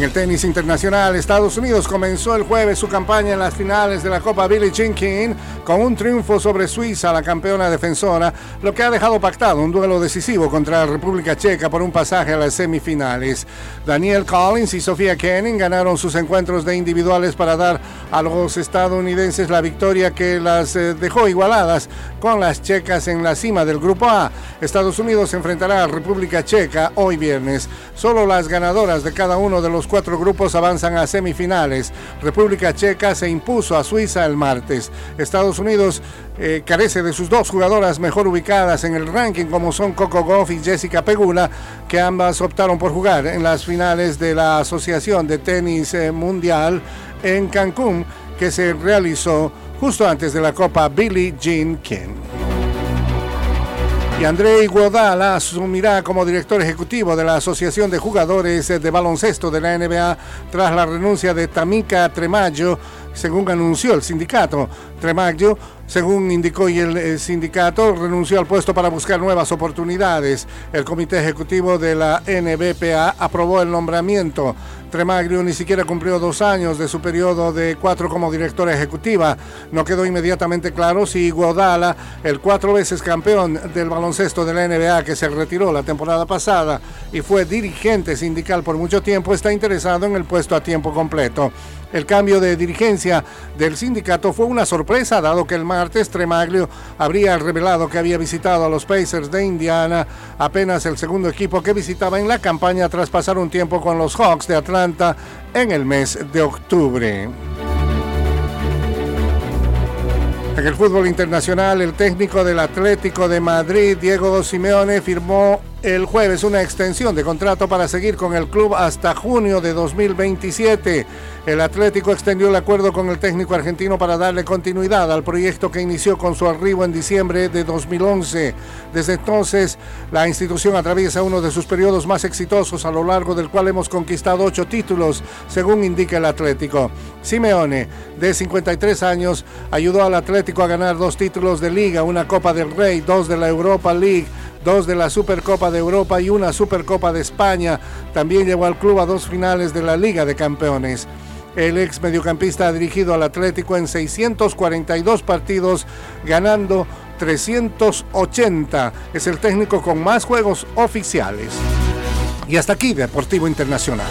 En el tenis internacional, Estados Unidos comenzó el jueves su campaña en las finales de la Copa Billie Jean King con un triunfo sobre Suiza, la campeona defensora, lo que ha dejado pactado un duelo decisivo contra la República Checa por un pasaje a las semifinales. Daniel Collins y Sofía Kenin ganaron sus encuentros de individuales para dar a los estadounidenses la victoria que las eh, dejó igualadas con las checas en la cima del Grupo A. Estados Unidos enfrentará a República Checa hoy viernes. Solo las ganadoras de cada uno de los cuatro grupos avanzan a semifinales. República Checa se impuso a Suiza el martes. Estados Unidos eh, carece de sus dos jugadoras mejor ubicadas en el ranking como son Coco Goff y Jessica Pegula, que ambas optaron por jugar en las finales de la Asociación de Tenis eh, Mundial en Cancún, que se realizó justo antes de la Copa Billie Jean King y André Iguodala asumirá como director ejecutivo de la Asociación de Jugadores de Baloncesto de la NBA tras la renuncia de Tamika Tremaggio, según anunció el sindicato. Tremaggio según indicó el, sindicato, renunció al puesto para buscar nuevas oportunidades. El comité ejecutivo de la NBPA aprobó el nombramiento. Tremagrio ni siquiera cumplió dos años de su periodo de cuatro como directora ejecutiva. No quedó inmediatamente claro si Guadala, el cuatro veces campeón del baloncesto de la NBA que se retiró la temporada pasada y fue dirigente sindical por mucho tiempo, está interesado en el puesto a tiempo completo. El cambio de dirigencia del sindicato fue una sorpresa, dado que el martes Tremaglio habría revelado que había visitado a los Pacers de Indiana, apenas el segundo equipo que visitaba en la campaña tras pasar un tiempo con los Hawks de Atlanta en el mes de octubre. En el fútbol internacional, el técnico del Atlético de Madrid, Diego Simeone, firmó el jueves una extensión de contrato para seguir con el club hasta junio de 2027. El Atlético extendió el acuerdo con el técnico argentino para darle continuidad al proyecto que inició con su arribo en diciembre de 2011. Desde entonces, la institución atraviesa uno de sus periodos más exitosos a lo largo del cual hemos conquistado ocho títulos, según indica el Atlético. Simeone, de 53 años, ayudó al Atlético a ganar dos títulos de liga, una Copa del Rey, dos de la Europa League, dos de la Supercopa de Europa y una Supercopa de España. También llevó al club a dos finales de la Liga de Campeones. El ex mediocampista ha dirigido al Atlético en 642 partidos, ganando 380. Es el técnico con más juegos oficiales. Y hasta aquí, Deportivo Internacional.